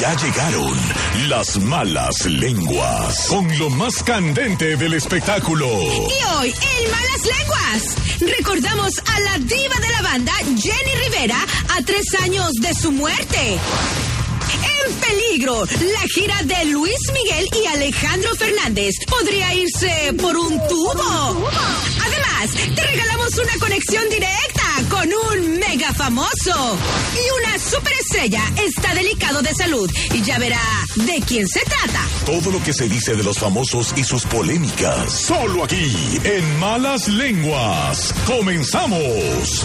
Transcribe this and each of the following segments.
Ya llegaron las malas lenguas con lo más candente del espectáculo. Y hoy, en Malas Lenguas, recordamos a la diva de la banda, Jenny Rivera, a tres años de su muerte. En peligro, la gira de Luis Miguel y Alejandro Fernández podría irse por un tubo. Además, te regalamos una conexión directa con un mega famoso. Y una superestrella está delicado de salud y ya verá de quién se trata. Todo lo que se dice de los famosos y sus polémicas, solo aquí, en Malas Lenguas. ¡Comenzamos!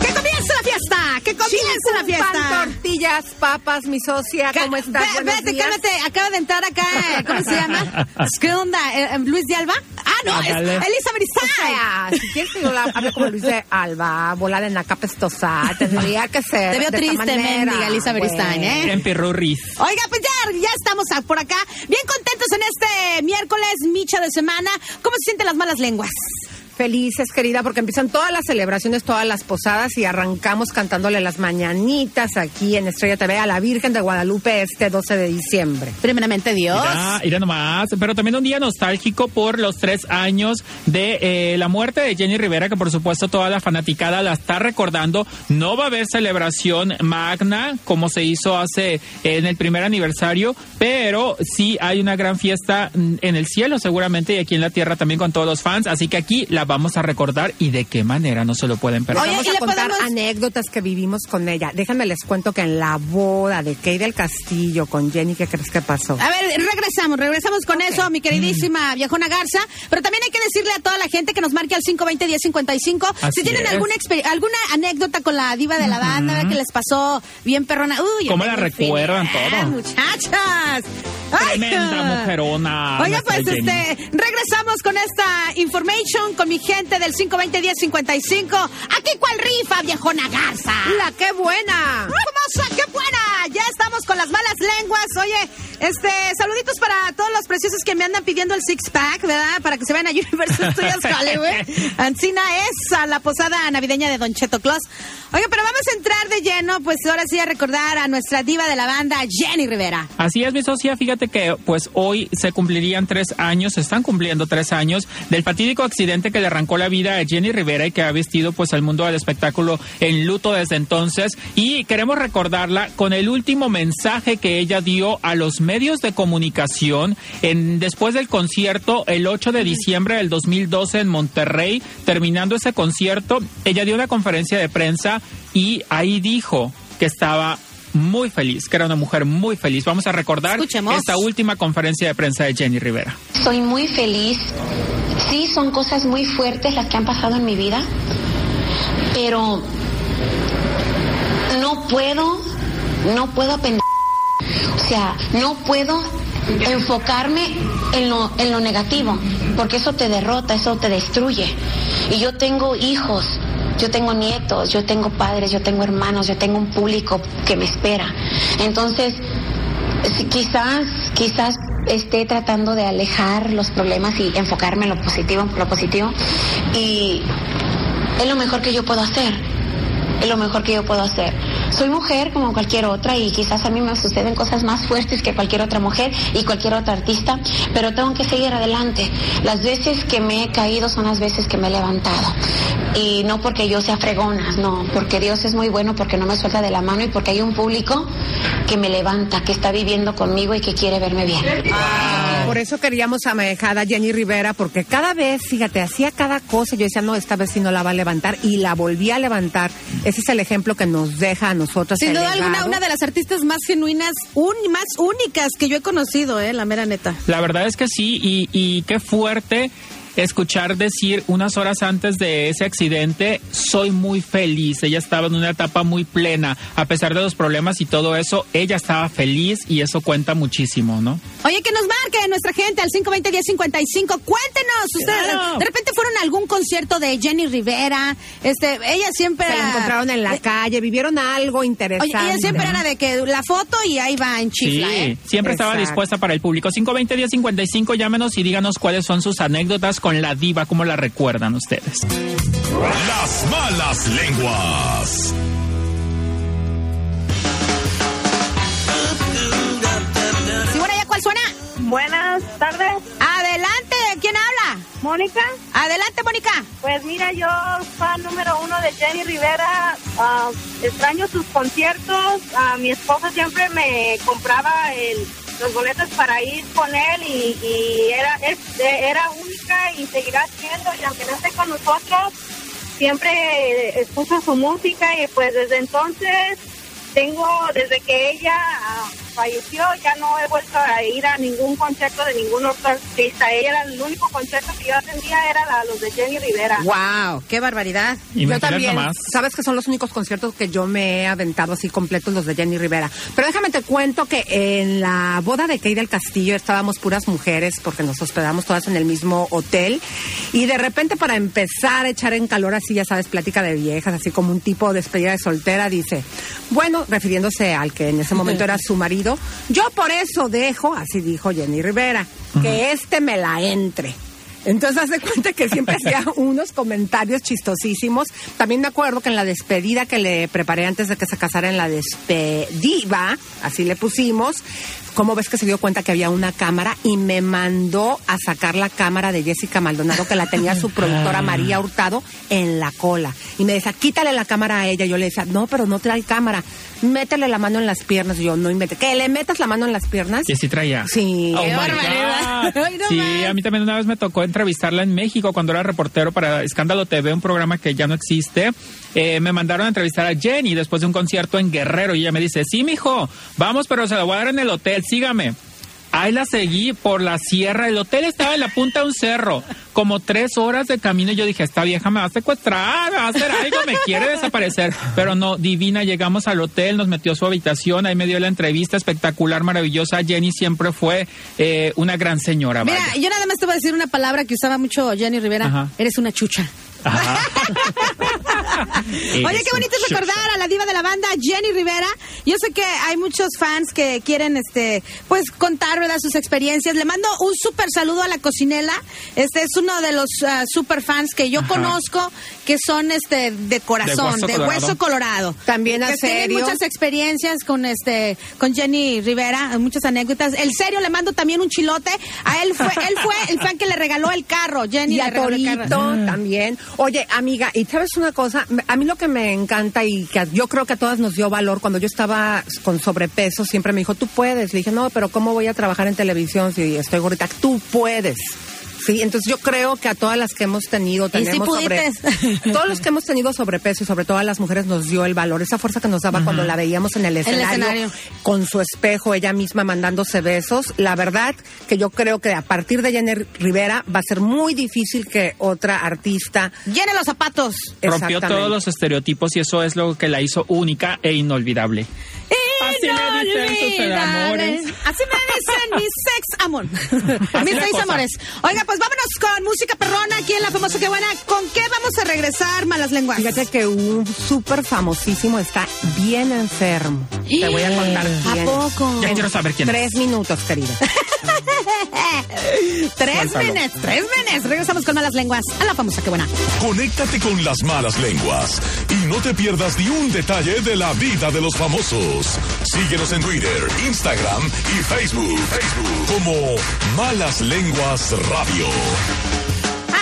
¡Que comience la fiesta! ¡Que comience la Pan, fiesta! tortillas, papas, mi socia, ¿cómo estás? días. cálmate, acaba de entrar acá, ¿cómo se llama? ¿Qué onda? eh, eh, ¿Luis de Alba? Ah, no, es Ándale. Elisa O sea, si quieres que yo la hable como Luis de Alba, volar en la capestosa, tendría que ser. Te veo de triste, manera, mendiga Elisa Beristain, güey. ¿eh? En Pirurris. Oiga, pues ya, ya estamos por acá, bien contentos en este miércoles, micha de semana. ¿Cómo se sienten las malas lenguas? Felices, querida, porque empiezan todas las celebraciones, todas las posadas y arrancamos cantándole las mañanitas aquí en Estrella TV a la Virgen de Guadalupe este 12 de diciembre. Primeramente Dios. Mira, mira nomás. Pero también un día nostálgico por los tres años de eh, la muerte de Jenny Rivera, que por supuesto toda la fanaticada la está recordando. No va a haber celebración magna como se hizo hace eh, en el primer aniversario, pero sí hay una gran fiesta en el cielo seguramente y aquí en la tierra también con todos los fans. Así que aquí la vamos a recordar y de qué manera no se lo pueden perder. Oye, Vamos ¿y a le contar podemos- anécdotas que vivimos con ella. Déjenme les cuento que en la boda de Kay del Castillo con Jenny, ¿qué crees que pasó? A ver, regresamos, regresamos con eso, mi Mm. queridísima viejona Garza. Pero también hay que decirle a toda la gente que nos marque al 520-1055 si tienen es. alguna alguna anécdota con la diva de la banda que les pasó bien perrona. Uy, ¿Cómo la recuerdan infinidad, todo? Muchachas. Ay, Tremenda mujerona. Oiga, nuestra pues Jenny. este, regresamos con esta information con mi gente del 520-1055. Aquí cuál rifa, viejona Garza. ¡La qué buena! ¡Hermosa! ¡Qué buena! Ya con las malas lenguas. Oye, este, saluditos para todos los preciosos que me andan pidiendo el six pack, ¿verdad? Para que se vayan a Universal Studios Hollywood. Ancina es a la posada navideña de Don Cheto Claus. Oye, pero vamos a entrar de lleno, pues ahora sí a recordar a nuestra diva de la banda, Jenny Rivera. Así es, mi socia. Fíjate que pues hoy se cumplirían tres años, se están cumpliendo tres años del fatídico accidente que le arrancó la vida a Jenny Rivera y que ha vestido pues al mundo del espectáculo en luto desde entonces. Y queremos recordarla con el último mensaje que ella dio a los medios de comunicación en después del concierto el 8 de diciembre del 2012 en Monterrey. Terminando ese concierto, ella dio una conferencia de prensa y ahí dijo que estaba muy feliz, que era una mujer muy feliz. Vamos a recordar Escuchemos. esta última conferencia de prensa de Jenny Rivera. Soy muy feliz. Sí, son cosas muy fuertes las que han pasado en mi vida, pero no puedo, no puedo aprender. O sea, no puedo enfocarme en lo, en lo negativo, porque eso te derrota, eso te destruye. Y yo tengo hijos, yo tengo nietos, yo tengo padres, yo tengo hermanos, yo tengo un público que me espera. Entonces, quizás, quizás esté tratando de alejar los problemas y enfocarme en lo positivo, lo positivo. Y es lo mejor que yo puedo hacer. Es lo mejor que yo puedo hacer. Soy mujer como cualquier otra y quizás a mí me suceden cosas más fuertes que cualquier otra mujer y cualquier otra artista, pero tengo que seguir adelante. Las veces que me he caído son las veces que me he levantado. Y no porque yo sea fregona, no, porque Dios es muy bueno, porque no me suelta de la mano y porque hay un público que me levanta, que está viviendo conmigo y que quiere verme bien. Por eso queríamos a Jenny Rivera, porque cada vez, fíjate, hacía cada cosa. Yo decía, no, esta vez sí no la va a levantar. Y la volví a levantar. Ese es el ejemplo que nos deja Sin duda alguna, una de las artistas más genuinas, un, más únicas que yo he conocido, eh, la mera neta. La verdad es que sí, y, y qué fuerte escuchar decir unas horas antes de ese accidente, soy muy feliz. Ella estaba en una etapa muy plena, a pesar de los problemas y todo eso, ella estaba feliz y eso cuenta muchísimo, ¿no? Oye, que nos marque nuestra gente al 520-1055. Cuéntenos, ustedes Claro. de repente fueron a algún concierto de Jenny Rivera. Este, ella siempre Se la encontraron en la eh, calle, vivieron algo Oye, interesante. ella siempre era de que la foto y ahí va en chifla, sí, ¿eh? siempre estaba dispuesta para el público. 520-1055, llámenos y díganos cuáles son sus anécdotas con la diva, cómo la recuerdan ustedes. Las malas lenguas. Buenas tardes. Adelante, ¿quién habla? Mónica. Adelante, Mónica. Pues mira, yo fan número uno de Jenny Rivera. Ah, extraño sus conciertos. Ah, mi esposo siempre me compraba el, los boletos para ir con él y, y era, es- era y seguirá siendo. Y aunque no esté con nosotros, siempre escucho su música y pues desde entonces tengo, desde que ella ah, falleció, ya no he vuelto a ir a ningún concierto de ningún otro artista. Ella era el único concierto que yo atendía, era la, los de Jenny Rivera. Wow, qué barbaridad. Yo también. nomás. Sabes que son los únicos conciertos que yo me he aventado así completos, los de Jenny Rivera. Pero déjame te cuento que en la boda de Kay del Castillo estábamos puras mujeres porque nos hospedamos todas en el mismo hotel. Y de repente, para empezar a echar en calor, así ya sabes, plática de viejas, así como un tipo de despedida de soltera, dice: Bueno, refiriéndose al que en ese momento era su marido, yo por eso dejo, así dijo Jenny Rivera, que este me la entre. Entonces, haz de cuenta que siempre hacía unos comentarios chistosísimos. También me acuerdo que en la despedida que le preparé antes de que se casara en la despediva, así le pusimos, ¿cómo ves que se dio cuenta que había una cámara y me mandó a sacar la cámara de Jessica Maldonado que la tenía su productora María Hurtado en la cola? Y me decía, quítale la cámara a ella. Yo le decía, no, pero no trae cámara. Métele la mano en las piernas. Y yo, no invente. ¿Que le metas la mano en las piernas? Y sí traía. Sí. Oh barbaridad. No sí, a mí también una vez me tocó entrevistarla en México cuando era reportero para Escándalo TV, un programa que ya no existe. Eh, me mandaron a entrevistar a Jenny después de un concierto en Guerrero y ella me dice, sí, mijo, vamos, pero se la voy a dar en el hotel, sígame. Ahí la seguí por la sierra. El hotel estaba en la punta de un cerro. Como tres horas de camino. Yo dije, esta vieja me va a secuestrar, me va a hacer algo, me quiere desaparecer. Pero no, divina. Llegamos al hotel, nos metió a su habitación. Ahí me dio la entrevista espectacular, maravillosa. Jenny siempre fue eh, una gran señora. Mira, vaya. yo nada más te voy a decir una palabra que usaba mucho Jenny Rivera. Ajá. Eres una chucha. Ajá. Oye, qué bonito es recordar a la diva de la banda, Jenny Rivera. Yo sé que hay muchos fans que quieren, este, pues, contar, ¿verdad?, sus experiencias. Le mando un súper saludo a la cocinela. Este es uno de los ah, super fans que yo Ajá. conozco, que son, este, de corazón, hueso de colorado. hueso colorado. También a que tienen serio. muchas experiencias con, este, con Jenny Rivera, muchas anécdotas. El serio le mando también un chilote. A él fue, él fue el fan que le regaló el carro. Jenny Y le a regaló el carro. Torito también. Oye, amiga, y sabes una cosa, a mí lo que me encanta y que yo creo que a todas nos dio valor, cuando yo estaba con sobrepeso, siempre me dijo, tú puedes. Le dije, no, pero ¿cómo voy a trabajar en televisión si estoy gordita? Tú puedes. Sí, entonces yo creo que a todas las que hemos tenido, tenemos sobre, todos los que hemos tenido sobrepeso y sobre todo a las mujeres nos dio el valor, esa fuerza que nos daba cuando la veíamos en el escenario, escenario. con su espejo, ella misma mandándose besos. La verdad que yo creo que a partir de Jenny Rivera va a ser muy difícil que otra artista Llene los zapatos. Rompió todos los estereotipos y eso es lo que la hizo única e inolvidable. Así me dicen sus amores. Así me dicen mis sex amor. mis seis cosa. amores. Oiga, pues vámonos con música perrona aquí en La Famosa Que Buena. ¿Con qué vamos a regresar, malas lenguas? Fíjate que un súper famosísimo está bien enfermo. Te voy a contar ¿A poco? Ya quiero saber quién es. Tres minutos, querida. Tres menes, tres menes. Regresamos con malas lenguas a La Famosa Que Buena. Conéctate con las malas lenguas y no te pierdas ni un detalle de la vida de los famosos. Síguenos en Twitter, Instagram y Facebook. Facebook como Malas Lenguas Radio.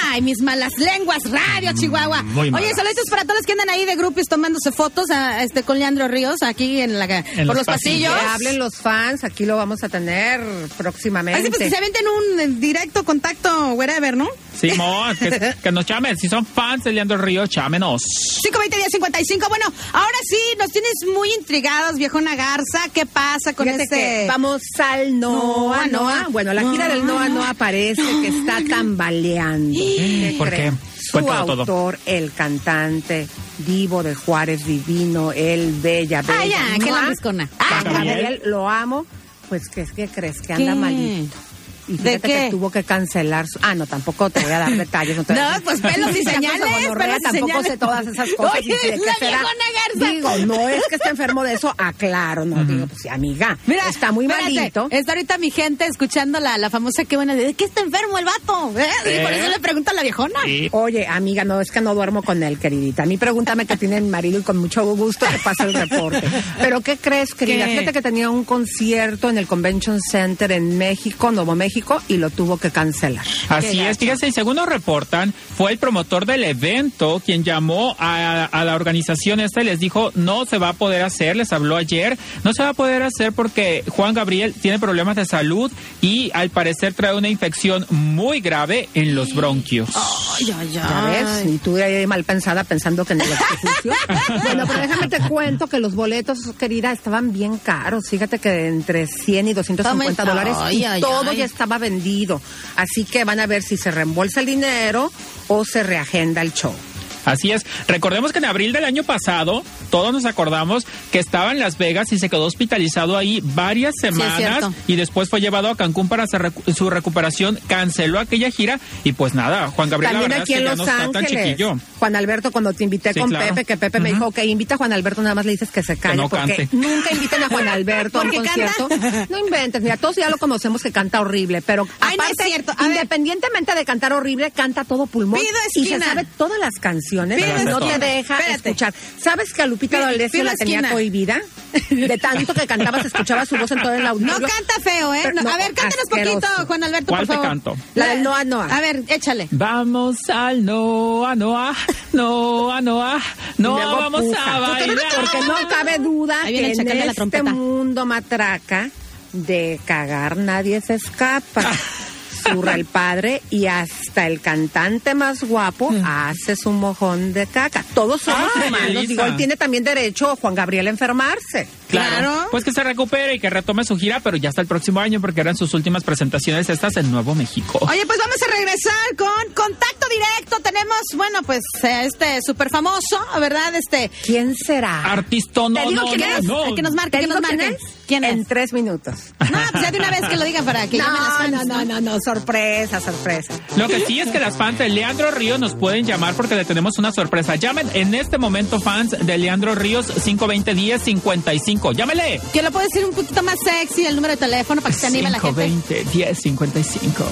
Ay, mis malas lenguas, radio, Chihuahua. Mm, muy Oye, saludos para todos los que andan ahí de grupos tomándose fotos a, este, con Leandro Ríos aquí en la, por los los pasillos. pasillos. Que hablen los fans, aquí lo vamos a tener próximamente. Así pues que se avienten un directo contacto, wherever, ¿no? Simón, que, que nos llamen. Si son fans de Leandro Río, llámenos. 520 Bueno, ahora sí, nos tienes muy intrigados, viejona Garza. ¿Qué pasa con Fíjate este? que vamos al Noa Noa. Bueno, la gira del Noa Noa parece que está tambaleando. ¿Por qué? Su Cuéntalo todo. autor, el cantante Divo de Juárez Divino, el Bella Bella. Ah, ya, qué Noa, lambiscona. Juan Ah, Gabriel, lo amo. Pues, ¿qué, qué crees? Que anda ¿Qué? malito. Y ¿De fíjate qué? que tuvo que cancelar su... Ah, no, tampoco te voy a dar detalles. No, te voy a No, pues pelos y señales, gonorrea, pelos y Tampoco señales. sé todas esas cosas. Oye, y de la será. Garza. Digo, no es que esté enfermo de eso, aclaro, no digo, pues sí, amiga, Mira, está muy espérate, malito. Está ahorita mi gente escuchando la, la famosa que buena de ¿de qué está enfermo el vato? ¿Eh? Y por ¿Eh? eso le pregunta a la viejona. Sí. Oye, amiga, no, es que no duermo con él, queridita. A mí pregúntame que tiene mi marido y con mucho gusto te pasa el reporte. Pero ¿qué crees, querida? ¿Qué? Fíjate que tenía un concierto en el Convention Center en México, Nuevo México, y lo tuvo que cancelar. Así es, fíjese, y según nos reportan, fue el promotor del evento quien llamó a, a la organización esta y les dijo, no se va a poder hacer, les habló ayer, no se va a poder hacer porque Juan Gabriel tiene problemas de salud y al parecer trae una infección muy grave en los bronquios. Ay, ay, ¿Ya ves? Y tú ahí mal pensada pensando que en el ejercicio. bueno, pero déjame te cuento que los boletos, querida, estaban bien caros. Fíjate que entre 100 y 250 Toma, dólares ay, y ay, todo ay. ya estaba vendido. Así que van a ver si se reembolsa el dinero o se reagenda el show. Así es. Recordemos que en abril del año pasado, todos nos acordamos que estaba en Las Vegas y se quedó hospitalizado ahí varias semanas y después fue llevado a Cancún para hacer recu- su recuperación, canceló aquella gira y pues nada, Juan Gabriel la También verdad aquí es en que ya Los no está tan Ángeles. chiquillo. Juan Alberto, cuando te invité Sí, con claro. Pepe, que Pepe me dijo, ok, invita a Juan Alberto, nada más le dices que se calle, no porque cante. nunca inviten a Juan Alberto a un canta. concierto. No inventes, mira, todos ya lo conocemos que canta horrible, pero Ay, no es cierto. A independientemente de cantar horrible, canta todo pulmón. Pido y se sabe todas las canciones, Pero no te deja Espérate. escuchar. ¿Sabes que a Lupita D'Alessio la tenía esquina. cohibida? De tanto que cantaba, se escuchaba su voz en todo el No auditorio. canta feo, ¿eh? No, no, a ver, cántanos asqueroso. poquito, Juan Alberto, ¿Cuál por te favor. canto? La del Noa Noa. A ver, échale. Vamos al Noa Noa, Noa Noa, Noa, vamos puja. a bailar. Porque no cabe duda que en este mundo matraca de cagar nadie se escapa. Surra el padre y hasta el cantante más guapo hace su mojón de caca. Todos somos Ay, humanos. Digo, él tiene también derecho, Juan Gabriel, a enfermarse. Claro. Claro. Pues que se recupere y que retome su gira, pero ya hasta el próximo año porque eran sus últimas presentaciones estas en Nuevo México. Oye, pues vamos a regresar con contacto directo. Tenemos, bueno, pues eh, este súper famoso, ¿verdad? Este. ¿Quién será? Artista, no, Te digo no, quién no, es. no. El que nos marque, ¿Te que nos quién marque. es? ¿Quién es? En tres minutos. No, pues ya de una para que llamen las No, fans, no, no, no, no, sorpresa, sorpresa. Lo que sí es que las fans de Leandro Ríos nos pueden llamar porque le tenemos una sorpresa. Llamen en este momento fans de Leandro Ríos 520-1055. Llámele. Que lo puede decir un poquito más sexy el número de teléfono para que se anime la gente. 520-1055.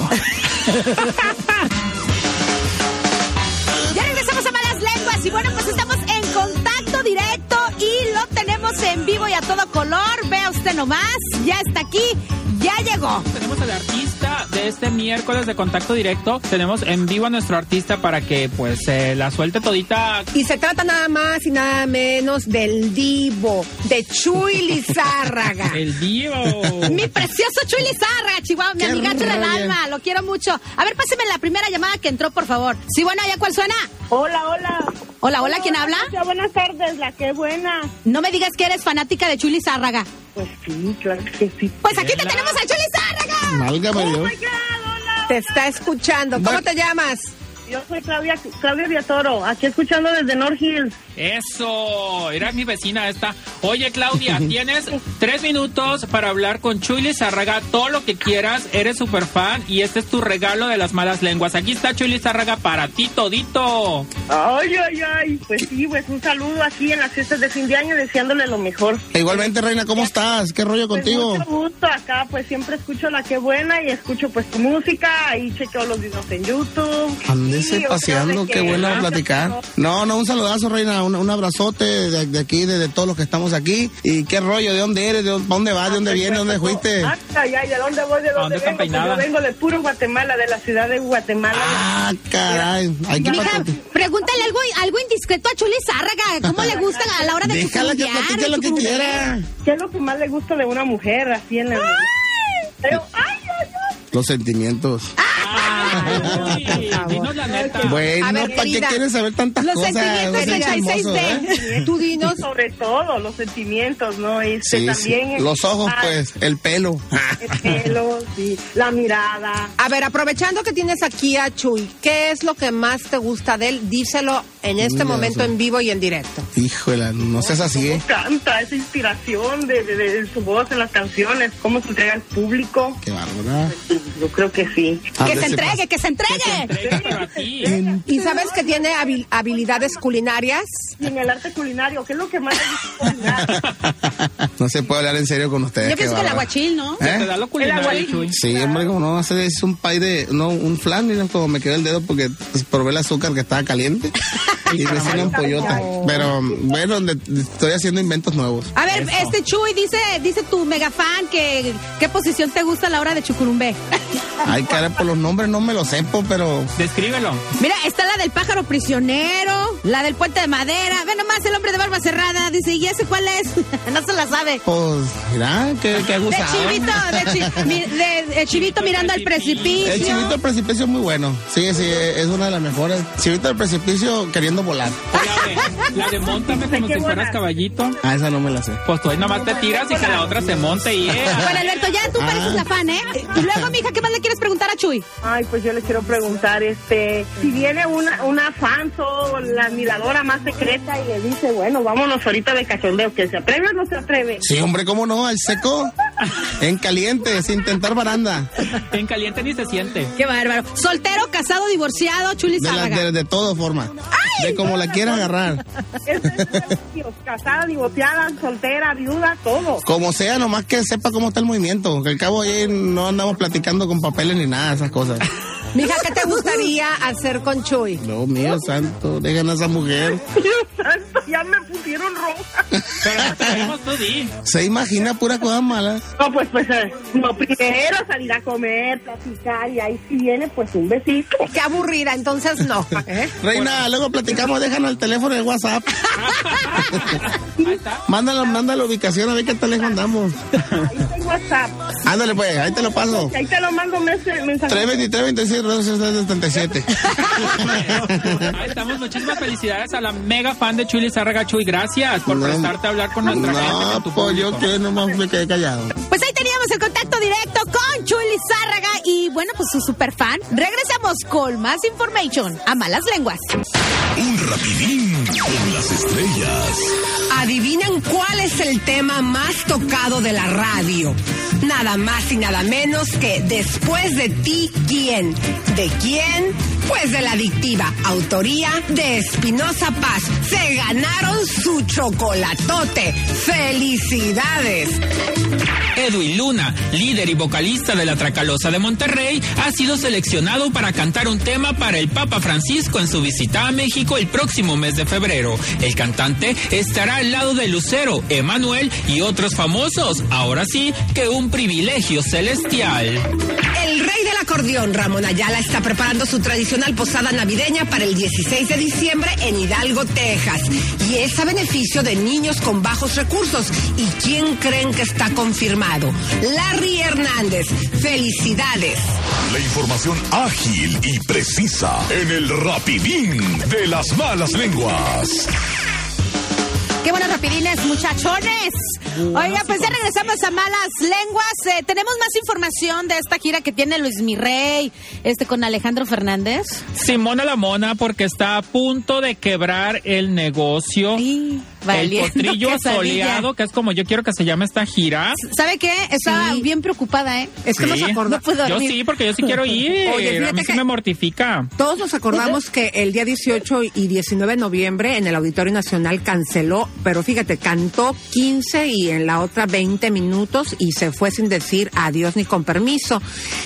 Ya regresamos a Malas Lenguas y bueno, pues estamos en contacto directo y lo tenemos en vivo todo color. Vea usted nomás, ya está aquí, ya llegó. Tenemos al artista de este miércoles de contacto directo. Tenemos en vivo a nuestro artista para que pues eh, la suelte todita. Y se trata nada más y nada menos del divo, de Chuy Lizárraga. El Divo. Mi precioso Chuy Lizárraga, Chihuahua, mi Qué amigacho del alma, lo quiero mucho. A ver, páseme la primera llamada que entró, por favor. Sí, bueno, ¿ya cuál suena? Hola, hola. Hola, hola, ¿quién habla? Hola, buenas tardes, la que buena. No me digas que eres fanática de Chuy Lizárraga. Pues sí, claro que sí. Pues aquí te tenemos a Chuy Lizárraga. Válgame Oh Dios. my God, hola. Te está escuchando. ¿Cómo te llamas? Yo soy Claudia, Claudia Viatoro, aquí escuchando desde North Hills. Eso, era mi vecina esta. Oye, Claudia, tienes tres minutos para hablar con Chuy Lizárraga, todo lo que quieras, eres súper fan y este es tu regalo de las malas lenguas. Aquí está Chuy Lizárraga para ti todito. Ay, ay, ay. Pues sí, pues un saludo aquí en las fiestas de fin de año, deseándole lo mejor. E Igualmente, Reina, ¿cómo estás? ¿Qué rollo Pues contigo? mucho gusto acá, pues siempre escucho la que buena y escucho pues tu música, ahí chequeo los videos en YouTube. Sí, paseando, qué bueno Gracias, platicar. No, no, un saludazo, Reina, un, un abrazote de, de aquí, de, de todos los que estamos aquí. ¿Y qué rollo? ¿De dónde eres? ¿De dónde, vas? ¿De dónde vienes? ¿De dónde fuiste? Ah, Ay, ay, ¿de dónde voy? ¿De dónde vengo? Pues yo vengo de puro Guatemala, de la ciudad de Guatemala. Ah, caray. Hay que Mija, pregúntale algo, algo indiscreto a Chuy Lizárraga. ¿Cómo le gusta a la hora de Déjala que platique lo que quiera. ¿Qué es lo que más le gusta de una mujer así en la... Pero, ay, ay, ay. Los sentimientos. Ay, dinos la neta. Bueno, ¿para qué quieres saber tantas Los cosas? sentimientos del chismoso, 66D. ¿eh? Tú dinos. Sobre todo, los sentimientos, ¿no? Este, Sí, sí. también... Los ojos, Ah, pues, el pelo. El pelo, sí, la mirada. A ver, aprovechando que tienes aquí a Chuy, ¿qué es lo que más te gusta de él? Díselo en este Mira, momento eso. en vivo y en directo. Híjole, no seas así, ¿eh? Canta esa inspiración de, de- de su voz en las canciones, cómo se entrega al público. Qué bárbaro. Yo creo que sí. A Que se entregue, que se entregue. Entrega, pero aquí. ¿Y sabes que tiene habil- habilidades culinarias? Y en el arte culinario, ¿qué es lo que más le gusta. No se puede hablar en serio con ustedes. Yo pienso que el aguachil, ¿no? ¿Eh? Te da lo culinario, Chuy. Sí, hombre, como no, hace es un pay de, no, un flan, mira como me quedó el dedo porque pues, probé el azúcar que estaba caliente y me hice una ampollota. Pero bueno, estoy haciendo inventos nuevos. A ver, este Chuy dice, dice tu mega fan que qué posición te gusta a la hora de chucurumbé. Ay, cara, por los nombres no me los sepo, pero Descríbelo. Mira, está la del pájaro prisionero, la del puente de madera, ve nomás el hombre de barba cerrada, dice, ¿y ese cuál es? no se la sabe. pues, mira, qué, qué De gustado. chivito, de, chi- mi- de- de chivito mirando al precipicio. El chivito del precipicio es muy bueno. Sí, sí, es una de las mejores. Chivito del precipicio queriendo volar. La de, de montame como si fueras caballito. Ah, esa no me la sé. Pues tú ahí nomás te tiras y que la otra se monte y... eh, Bueno, Alberto, ya tú pareces la fan, ¿eh? Y luego, mija, ¿qué más le quieres preguntar a Chuy? Ay, pues yo le quiero preguntar, este, si viene una, una fan o la admiradora más secreta y le dice, bueno, vámonos ahorita de cachondeo, ¿que se atreve o no se atreve? Sí, hombre, ¿cómo no? Al seco, en caliente, sin tentar baranda. En caliente ni se siente. Qué bárbaro. Soltero, casado, divorciado, Chuli De, la, de, de todo forma. De como la quieras agarrar. Casada, divorciada, soltera, viuda, todo. Como sea, nomás que sepa cómo está el movimiento. Que al cabo ahí no andamos platicando con papeles ni nada de esas cosas. Mija, ¿qué te gustaría hacer con Chuy? No, mío santo, dejen a esa mujer. Dios santo, ya me pusieron roja. Pero no sabemos tú di. Se imagina pura cosa mala. No, pues, pues, eh, lo primero, salir a comer, platicar, y ahí si viene, pues, un besito. Qué aburrida, entonces no. ¿eh? Reina, luego platicamos, déjanos el teléfono de WhatsApp. Ahí está. Mándala, manda la ubicación a ver qué teléfono andamos. Ahí está el WhatsApp. Ándale pues, ahí te lo paso. Ahí te lo mando mes- mensaje. 323 26 77 Ahí estamos. Muchísimas felicidades a la mega fan de Chuy Zárraga. Chuy, gracias por No. prestarte a hablar con nuestra gente. No, con tu pues yo que nomás me quedé callado. Pues ahí teníamos el contacto directo con Chuy Zárraga y bueno, pues su super fan. Regresamos con más information a Malas Lenguas. Un rapidín con las estrellas. Adivinen cuál es el tema más tocado de la radio. Nada más y nada menos que después de ti, ¿quién? ¿De quién? Pues de la adictiva. Autoría de Espinosa Paz. Se ganaron su chocolatote. ¡Felicidades! Edwin Luna, líder y vocalista de la Tracalosa de Monterrey, ha sido seleccionado para cantar un tema para el Papa Francisco en su visita a México el próximo mes de febrero. El cantante estará al lado de Lucero, Emanuel y otros famosos. Ahora sí que un privilegio celestial. Ramón Ayala, está preparando su tradicional posada navideña para el 16 de diciembre en Hidalgo, Texas. Y es a beneficio de niños con bajos recursos. ¿Y quién creen que está confirmado? Larry Hernández. Felicidades. La información ágil y precisa en el rapidín de las malas lenguas. Qué buenos rapidines, muchachones. Oiga, pues ya regresamos a Malas Lenguas. Eh, tenemos más información de esta gira que tiene Luis Mirrey, este con Alejandro Fernández. Simona la Mona porque está a punto de quebrar el negocio. El potrillo soleado, que es como yo quiero que se llame esta gira. ¿Sabe qué? Estaba Sí. bien preocupada, ¿eh? Es que Sí. nos No puedo Yo sí, porque yo sí quiero ir. Oye, a mí sí me mortifica. Todos nos acordamos que el día 18 y 19 de noviembre en el Auditorio Nacional canceló, pero fíjate, cantó 15 y en la otra 20 minutos y se fue sin decir adiós ni con permiso.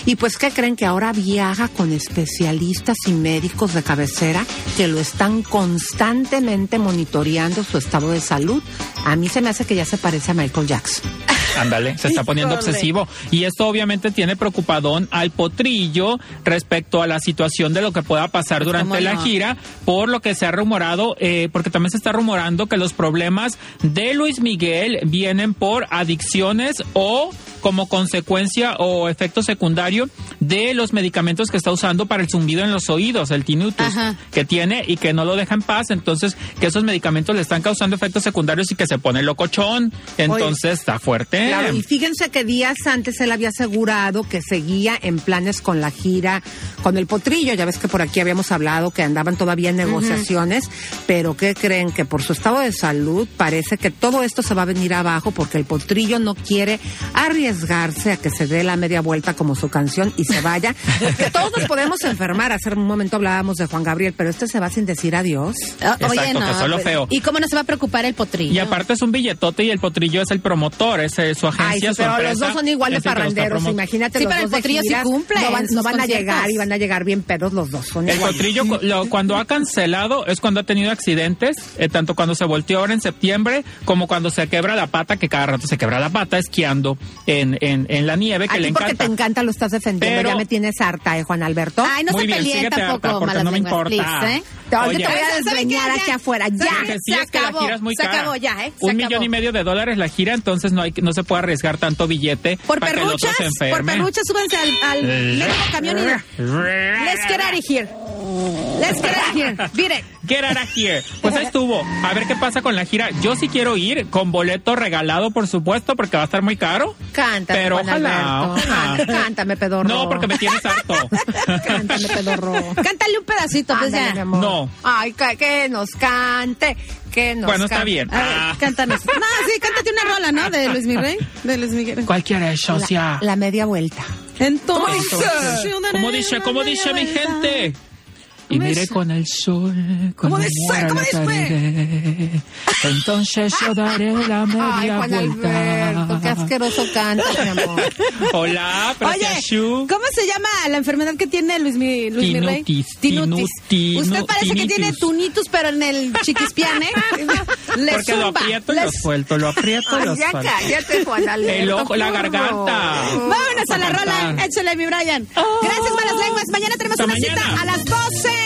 Y pues, ¿qué creen? Que ahora viaja con especialistas y médicos de cabecera que lo están constantemente monitoreando su estado de salud. A mí se me hace que ya se parece a Michael Jackson. Ándale, se está poniendo Híjole. obsesivo. Y esto obviamente tiene preocupadón al potrillo respecto a la situación de lo que pueda pasar durante ¿Cómo la no? gira, por lo que se ha rumorado, eh, porque también se está rumorando que los problemas de Luis Miguel vienen por adicciones o como consecuencia o efecto secundario de los medicamentos que está usando para el zumbido en los oídos, el tinnitus Ajá. que tiene y que no lo deja en paz. Entonces, que esos medicamentos le están causando efectos secundarios y que se pone locochón. Entonces, está fuerte. Claro, y fíjense que días antes él había asegurado que seguía en planes con la gira, con el potrillo. Ya ves que por aquí habíamos hablado que andaban todavía en negociaciones, pero ¿qué creen? Que por su estado de salud parece que todo esto se va a venir abajo porque el potrillo no quiere arriesgarse a que se dé la media vuelta como su canción y se vaya. que todos nos podemos enfermar. Hace un momento hablábamos de Juan Gabriel, pero este se va sin decir adiós. Ah, Oye, Exacto, no. que solo pues, feo. ¿Y cómo no se va a preocupar el potrillo? Y aparte es un billetote y el potrillo es el promotor, es eh, su agencia, Ay, sí, su pero empresa. los dos son igual de el parranderos. Imagínate Sí, los pero el dos de potrillo sí cumple No van, no a llegar y van a llegar bien pedos los dos. Son El iguales. potrillo, lo- cuando ha cancelado, es cuando ha tenido accidentes, eh, tanto cuando se volteó ahora en septiembre, como cuando se quebra la pata, que cada rato se quebra la pata esquiando en, en, en la nieve, que A le ti porque encanta. te encanta lo estás defendiendo. Pero- ya me tienes harta, ¿eh, Juan Alberto? Ay, no Muy se bien, peleen síguete harta, tampoco, porque no me importa. please, ¿eh? Oye. te voy a desgreñar aquí afuera. ¿Saben Ya. Se es que la acabó, gira es muy se acabó ya, ¿eh? Un millón y medio de dólares la gira, entonces no hay que- no se puede arriesgar tanto billete Por para que el otro perruchas, se enferme. por perruchas, súbanse al, al medio camión y... Let's get out of here. Let's get out of here. Mire, Get out of here. Pues ahí estuvo. A ver qué pasa con la gira. Yo sí quiero ir con boleto regalado, por supuesto, porque va a estar muy caro. Cántame, Pero Juan ojalá, Alberto. ojalá. Cántame, pedorro. No, porque me tienes harto. Cántame, pedorro. cántale un pedacito, pues Ándale, ya. mi amor. No. Ay, que, que nos cante. Que nos Bueno, está bien. Ah. cántanos. No, sí, cántate una rola, ¿no? De Luis Miguel. De Luis Miguel. ¿Cuál quieres, socia? La media vuelta. Entonces. ¿Cómo dice, cómo dice mi gente? Y ¿Cómo mire dice? con el sol, ¿Cómo como dice? muera ¿Cómo la dice? caeré. Entonces yo daré la Ay, media Juan Alberto, qué vuelta. asqueroso canta, mi amor. Hola, Oye. ¿cómo se llama la enfermedad que tiene Luis, Mi- Luis Miguel? Tinutis, Tinutis. tinu- Usted parece que tiene tunitus, pero en el chiquispián, ¿eh? Le Porque lo zumba, aprieto y le lo suelto, lo aprieto y lo Ay, ya suelto. cállate, Juan Alberto. El ojo, la garganta. Vámonos a la rola. Échale, mi Brian. Gracias, malas lenguas. Mañana tenemos Hasta una cita a las 12.